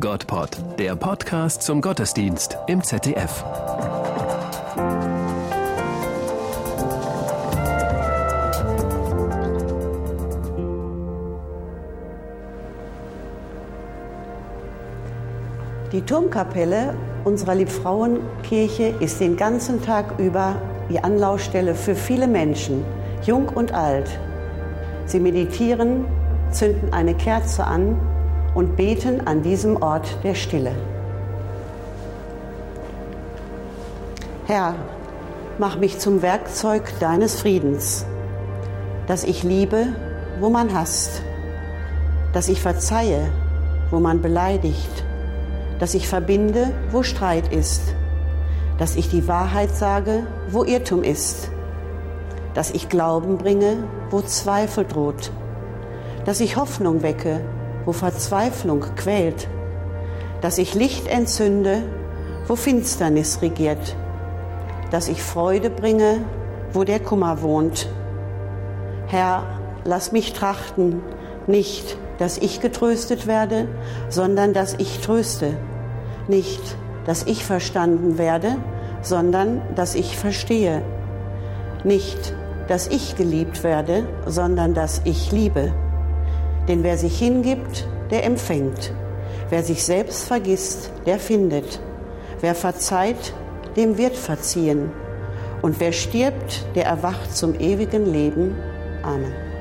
Gottpod, der Podcast zum Gottesdienst im ZDF. Die Turmkapelle unserer Liebfrauenkirche ist den ganzen Tag über die Anlaufstelle für viele Menschen, jung und alt. Sie meditieren, zünden eine Kerze an und beten an diesem Ort der Stille. Herr, mach mich zum Werkzeug deines Friedens, dass ich liebe, wo man hasst, dass ich verzeihe, wo man beleidigt, dass ich verbinde, wo Streit ist, dass ich die Wahrheit sage, wo Irrtum ist, dass ich Glauben bringe, wo Zweifel droht, dass ich Hoffnung wecke, wo Verzweiflung quält, dass ich Licht entzünde, wo Finsternis regiert, dass ich Freude bringe, wo der Kummer wohnt. Herr, lass mich trachten, nicht, dass ich getröstet werde, sondern dass ich tröste, nicht, dass ich verstanden werde, sondern dass ich verstehe, nicht, dass ich geliebt werde, sondern dass ich liebe. Denn wer sich hingibt, der empfängt. Wer sich selbst vergisst, der findet. Wer verzeiht, dem wird verziehen. Und wer stirbt, der erwacht zum ewigen Leben. Amen.